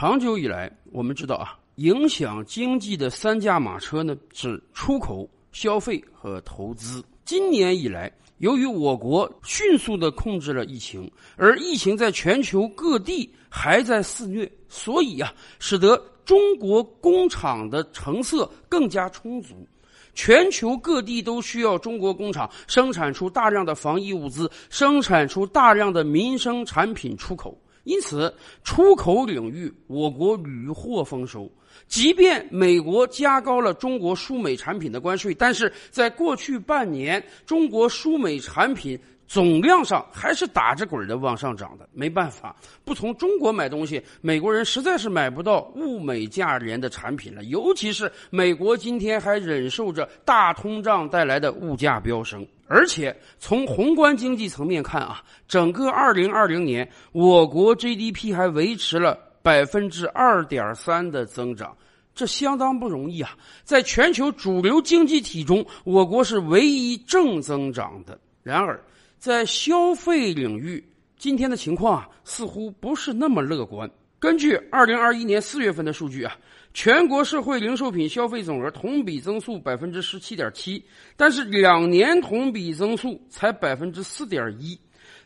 长久以来，我们知道啊，影响经济的三驾马车呢是出口、消费和投资。今年以来，由于我国迅速的控制了疫情，而疫情在全球各地还在肆虐，所以啊，使得中国工厂的成色更加充足。全球各地都需要中国工厂生产出大量的防疫物资，生产出大量的民生产品出口。因此，出口领域我国屡获丰收。即便美国加高了中国输美产品的关税，但是在过去半年，中国输美产品。总量上还是打着滚的往上涨的，没办法，不从中国买东西，美国人实在是买不到物美价廉的产品了。尤其是美国今天还忍受着大通胀带来的物价飙升，而且从宏观经济层面看啊，整个二零二零年我国 GDP 还维持了百分之二点三的增长，这相当不容易啊！在全球主流经济体中，我国是唯一正增长的。然而，在消费领域，今天的情况啊，似乎不是那么乐观。根据二零二一年四月份的数据啊，全国社会零售品消费总额同比增速百分之十七点七，但是两年同比增速才百分之四点一，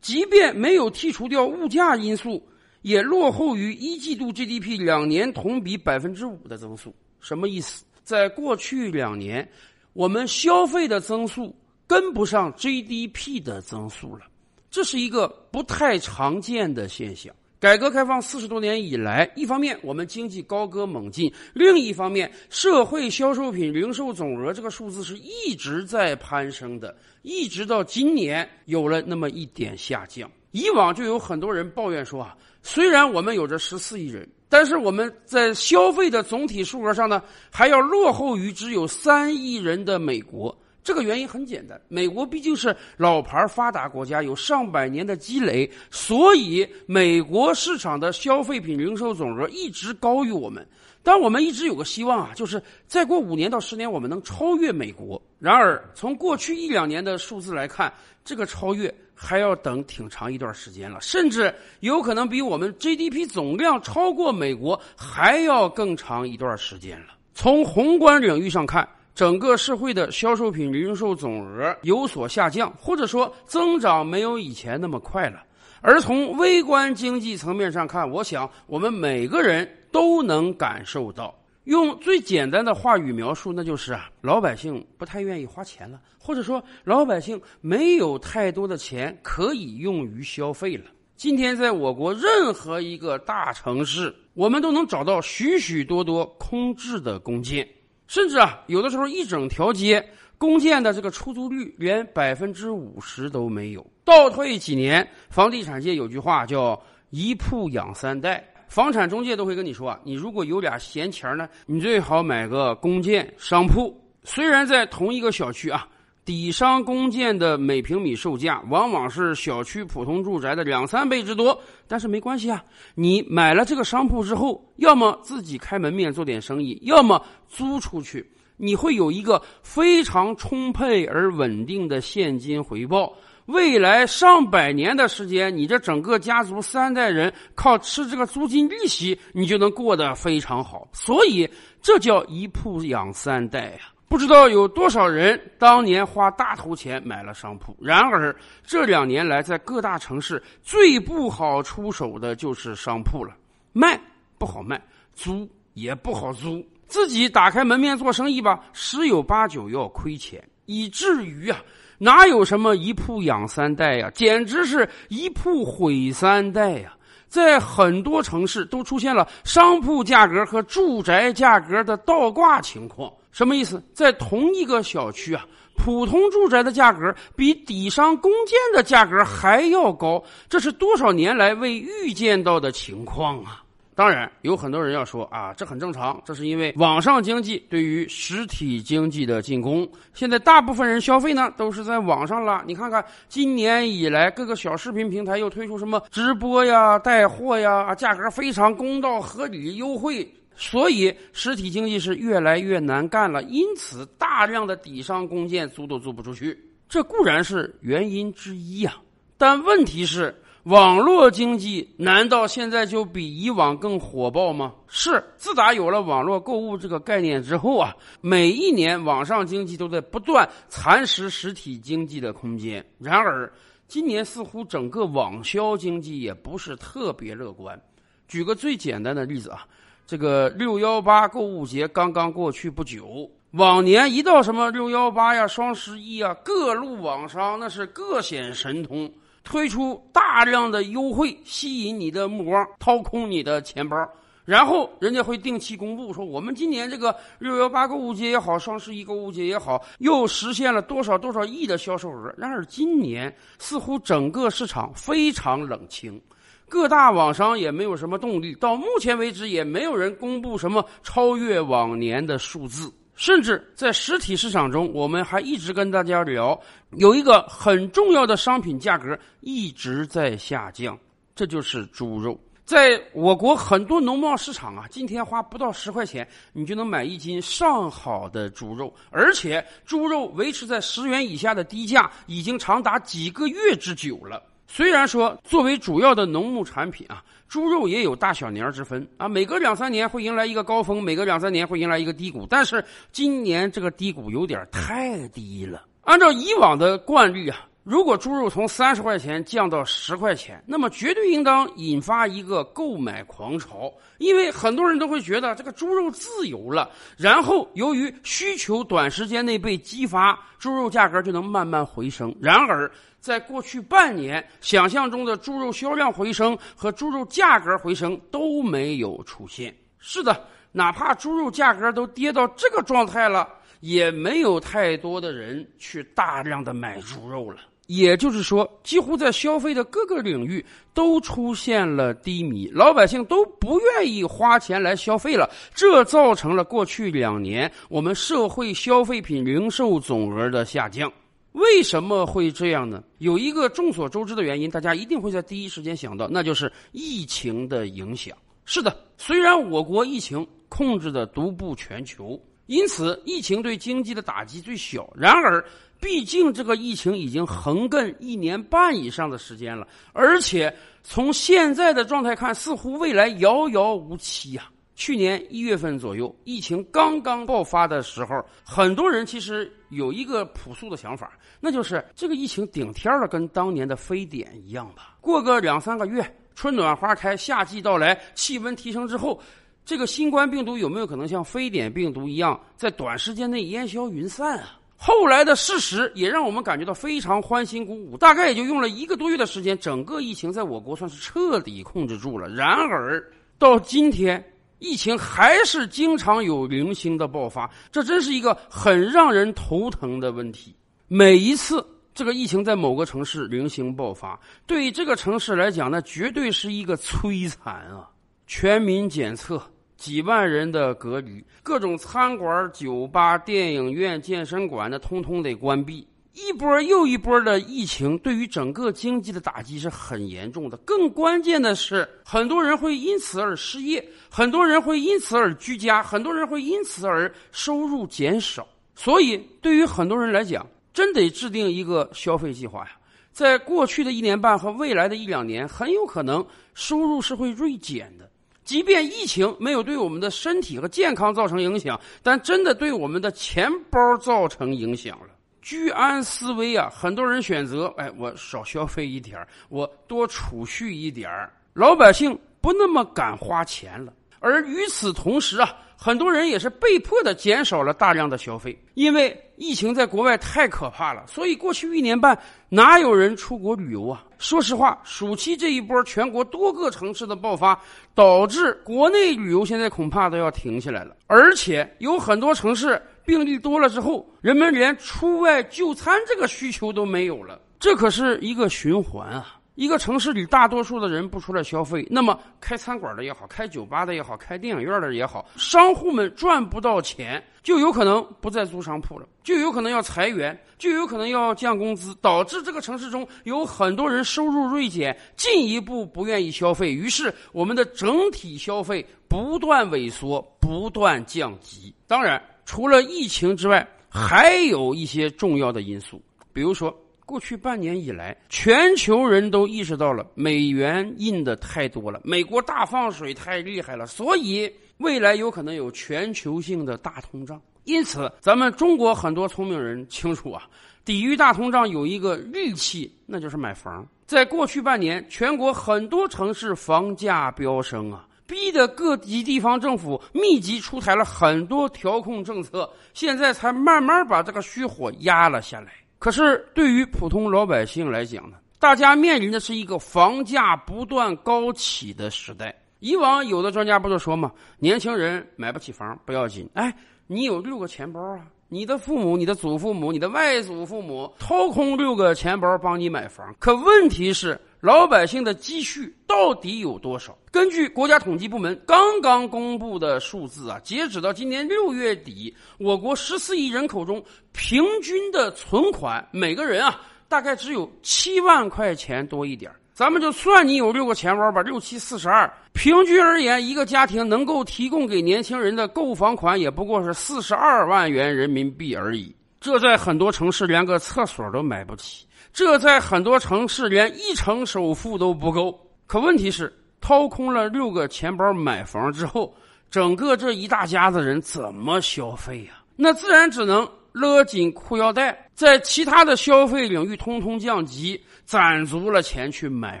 即便没有剔除掉物价因素，也落后于一季度 GDP 两年同比百分之五的增速。什么意思？在过去两年，我们消费的增速。跟不上 GDP 的增速了，这是一个不太常见的现象。改革开放四十多年以来，一方面我们经济高歌猛进，另一方面社会销售品零售总额这个数字是一直在攀升的，一直到今年有了那么一点下降。以往就有很多人抱怨说啊，虽然我们有着十四亿人，但是我们在消费的总体数额上呢，还要落后于只有三亿人的美国。这个原因很简单，美国毕竟是老牌发达国家，有上百年的积累，所以美国市场的消费品零售总额一直高于我们。但我们一直有个希望啊，就是再过五年到十年，我们能超越美国。然而，从过去一两年的数字来看，这个超越还要等挺长一段时间了，甚至有可能比我们 GDP 总量超过美国还要更长一段时间了。从宏观领域上看。整个社会的销售品零售总额有所下降，或者说增长没有以前那么快了。而从微观经济层面上看，我想我们每个人都能感受到。用最简单的话语描述，那就是啊，老百姓不太愿意花钱了，或者说老百姓没有太多的钱可以用于消费了。今天在我国任何一个大城市，我们都能找到许许多多空置的公建。甚至啊，有的时候一整条街公建的这个出租率连百分之五十都没有。倒退几年，房地产界有句话叫“一铺养三代”，房产中介都会跟你说啊，你如果有俩闲钱呢，你最好买个公建商铺。虽然在同一个小区啊。底商公建的每平米售价往往是小区普通住宅的两三倍之多，但是没关系啊，你买了这个商铺之后，要么自己开门面做点生意，要么租出去，你会有一个非常充沛而稳定的现金回报。未来上百年的时间，你这整个家族三代人靠吃这个租金利息，你就能过得非常好。所以这叫一铺养三代呀。不知道有多少人当年花大头钱买了商铺，然而这两年来，在各大城市最不好出手的就是商铺了，卖不好卖，租也不好租，自己打开门面做生意吧，十有八九要亏钱，以至于啊，哪有什么一铺养三代呀，简直是一铺毁三代呀！在很多城市都出现了商铺价格和住宅价格的倒挂情况。什么意思？在同一个小区啊，普通住宅的价格比底商公建的价格还要高，这是多少年来未预见到的情况啊！当然，有很多人要说啊，这很正常，这是因为网上经济对于实体经济的进攻。现在大部分人消费呢都是在网上了。你看看，今年以来各个小视频平台又推出什么直播呀、带货呀，价格非常公道、合理、优惠。所以实体经济是越来越难干了，因此大量的底商公建租都租不出去，这固然是原因之一呀。但问题是，网络经济难道现在就比以往更火爆吗？是，自打有了网络购物这个概念之后啊，每一年网上经济都在不断蚕食实体经济的空间。然而，今年似乎整个网销经济也不是特别乐观。举个最简单的例子啊，这个六幺八购物节刚刚过去不久，往年一到什么六幺八呀、双十一啊，各路网商那是各显神通。推出大量的优惠，吸引你的目光，掏空你的钱包，然后人家会定期公布说，我们今年这个六幺八购物节也好，双十一购物节也好，又实现了多少多少亿的销售额。然而今年似乎整个市场非常冷清，各大网商也没有什么动力，到目前为止也没有人公布什么超越往年的数字。甚至在实体市场中，我们还一直跟大家聊，有一个很重要的商品价格一直在下降，这就是猪肉。在我国很多农贸市场啊，今天花不到十块钱，你就能买一斤上好的猪肉，而且猪肉维持在十元以下的低价，已经长达几个月之久了。虽然说作为主要的农牧产品啊，猪肉也有大小年之分啊，每隔两三年会迎来一个高峰，每隔两三年会迎来一个低谷。但是今年这个低谷有点太低了。按照以往的惯例啊，如果猪肉从三十块钱降到十块钱，那么绝对应当引发一个购买狂潮，因为很多人都会觉得这个猪肉自由了。然后由于需求短时间内被激发，猪肉价格就能慢慢回升。然而，在过去半年，想象中的猪肉销量回升和猪肉价格回升都没有出现。是的，哪怕猪肉价格都跌到这个状态了，也没有太多的人去大量的买猪肉了。也就是说，几乎在消费的各个领域都出现了低迷，老百姓都不愿意花钱来消费了，这造成了过去两年我们社会消费品零售总额的下降。为什么会这样呢？有一个众所周知的原因，大家一定会在第一时间想到，那就是疫情的影响。是的，虽然我国疫情控制的独步全球，因此疫情对经济的打击最小。然而，毕竟这个疫情已经横亘一年半以上的时间了，而且从现在的状态看，似乎未来遥遥无期呀。去年一月份左右，疫情刚刚爆发的时候，很多人其实有一个朴素的想法，那就是这个疫情顶天了，跟当年的非典一样吧。过个两三个月，春暖花开，夏季到来，气温提升之后，这个新冠病毒有没有可能像非典病毒一样，在短时间内烟消云散啊？后来的事实也让我们感觉到非常欢欣鼓舞。大概也就用了一个多月的时间，整个疫情在我国算是彻底控制住了。然而到今天。疫情还是经常有零星的爆发，这真是一个很让人头疼的问题。每一次这个疫情在某个城市零星爆发，对于这个城市来讲，那绝对是一个摧残啊！全民检测，几万人的隔离，各种餐馆、酒吧、电影院、健身馆，那通通得关闭。一波又一波的疫情对于整个经济的打击是很严重的。更关键的是，很多人会因此而失业，很多人会因此而居家，很多人会因此而收入减少。所以，对于很多人来讲，真得制定一个消费计划呀。在过去的一年半和未来的一两年，很有可能收入是会锐减的。即便疫情没有对我们的身体和健康造成影响，但真的对我们的钱包造成影响。居安思危啊！很多人选择，哎，我少消费一点我多储蓄一点老百姓不那么敢花钱了。而与此同时啊，很多人也是被迫的减少了大量的消费，因为疫情在国外太可怕了。所以过去一年半，哪有人出国旅游啊？说实话，暑期这一波全国多个城市的爆发，导致国内旅游现在恐怕都要停下来了。而且有很多城市。病例多了之后，人们连出外就餐这个需求都没有了，这可是一个循环啊！一个城市里大多数的人不出来消费，那么开餐馆的也好，开酒吧的也好，开电影院的也好，商户们赚不到钱，就有可能不再租商铺了，就有可能要裁员，就有可能要降工资，导致这个城市中有很多人收入锐减，进一步不愿意消费，于是我们的整体消费不断萎缩，不断降级。当然。除了疫情之外，还有一些重要的因素，比如说过去半年以来，全球人都意识到了美元印的太多了，美国大放水太厉害了，所以未来有可能有全球性的大通胀。因此，咱们中国很多聪明人清楚啊，抵御大通胀有一个利器，那就是买房。在过去半年，全国很多城市房价飙升啊。逼得各级地方政府密集出台了很多调控政策，现在才慢慢把这个虚火压了下来。可是对于普通老百姓来讲呢，大家面临的是一个房价不断高起的时代。以往有的专家不就说嘛，年轻人买不起房不要紧，哎，你有六个钱包啊，你的父母、你的祖父母、你的外祖父母掏空六个钱包帮你买房。可问题是。老百姓的积蓄到底有多少？根据国家统计部门刚刚公布的数字啊，截止到今年六月底，我国十四亿人口中平均的存款，每个人啊大概只有七万块钱多一点咱们就算你有六个钱包吧，六七四十二，平均而言，一个家庭能够提供给年轻人的购房款也不过是四十二万元人民币而已。这在很多城市连个厕所都买不起。这在很多城市连一成首付都不够。可问题是，掏空了六个钱包买房之后，整个这一大家子人怎么消费呀？那自然只能勒紧裤腰带，在其他的消费领域通通降级，攒足了钱去买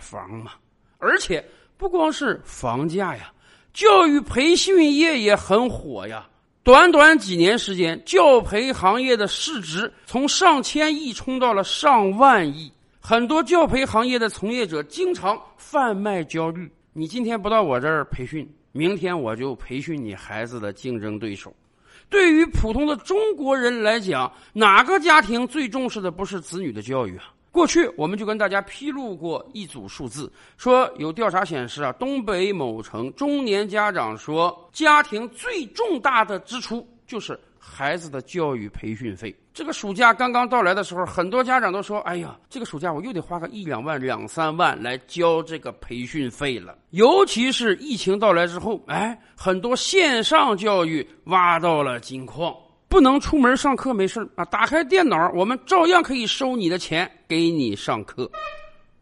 房嘛。而且不光是房价呀，教育培训业也很火呀。短短几年时间，教培行业的市值从上千亿冲到了上万亿。很多教培行业的从业者经常贩卖焦虑：你今天不到我这儿培训，明天我就培训你孩子的竞争对手。对于普通的中国人来讲，哪个家庭最重视的不是子女的教育啊？过去我们就跟大家披露过一组数字，说有调查显示啊，东北某城中年家长说，家庭最重大的支出就是孩子的教育培训费。这个暑假刚刚到来的时候，很多家长都说：“哎呀，这个暑假我又得花个一两万、两三万来交这个培训费了。”尤其是疫情到来之后，哎，很多线上教育挖到了金矿。不能出门上课没事啊，打开电脑，我们照样可以收你的钱，给你上课。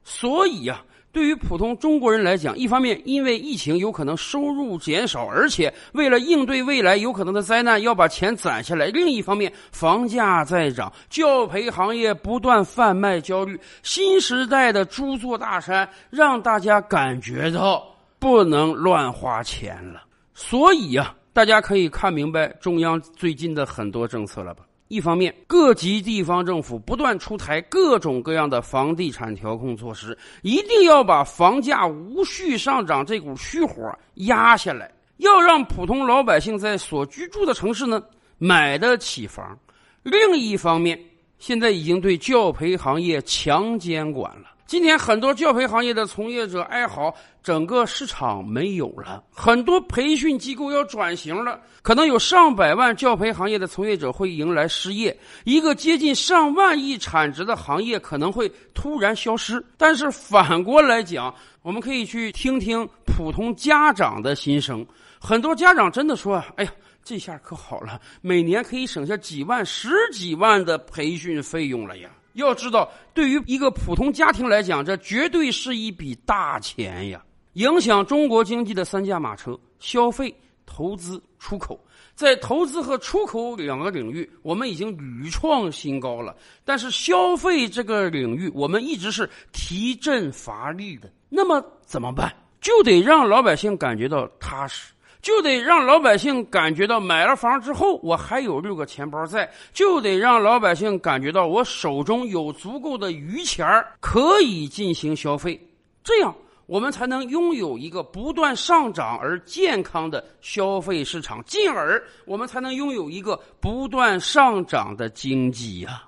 所以呀，对于普通中国人来讲，一方面因为疫情有可能收入减少，而且为了应对未来有可能的灾难，要把钱攒下来；另一方面，房价在涨，教培行业不断贩卖焦虑，新时代的猪座大山，让大家感觉到不能乱花钱了。所以呀。大家可以看明白中央最近的很多政策了吧？一方面，各级地方政府不断出台各种各样的房地产调控措施，一定要把房价无序上涨这股虚火压下来，要让普通老百姓在所居住的城市呢买得起房。另一方面，现在已经对教培行业强监管了。今天很多教培行业的从业者哀嚎，整个市场没有了，很多培训机构要转型了，可能有上百万教培行业的从业者会迎来失业，一个接近上万亿产值的行业可能会突然消失。但是反过来讲，我们可以去听听普通家长的心声，很多家长真的说：“哎呀，这下可好了，每年可以省下几万、十几万的培训费用了呀。”要知道，对于一个普通家庭来讲，这绝对是一笔大钱呀！影响中国经济的三驾马车：消费、投资、出口。在投资和出口两个领域，我们已经屡创新高了。但是消费这个领域，我们一直是提振乏力的。那么怎么办？就得让老百姓感觉到踏实。就得让老百姓感觉到买了房之后，我还有六个钱包在；就得让老百姓感觉到我手中有足够的余钱可以进行消费。这样，我们才能拥有一个不断上涨而健康的消费市场，进而我们才能拥有一个不断上涨的经济呀。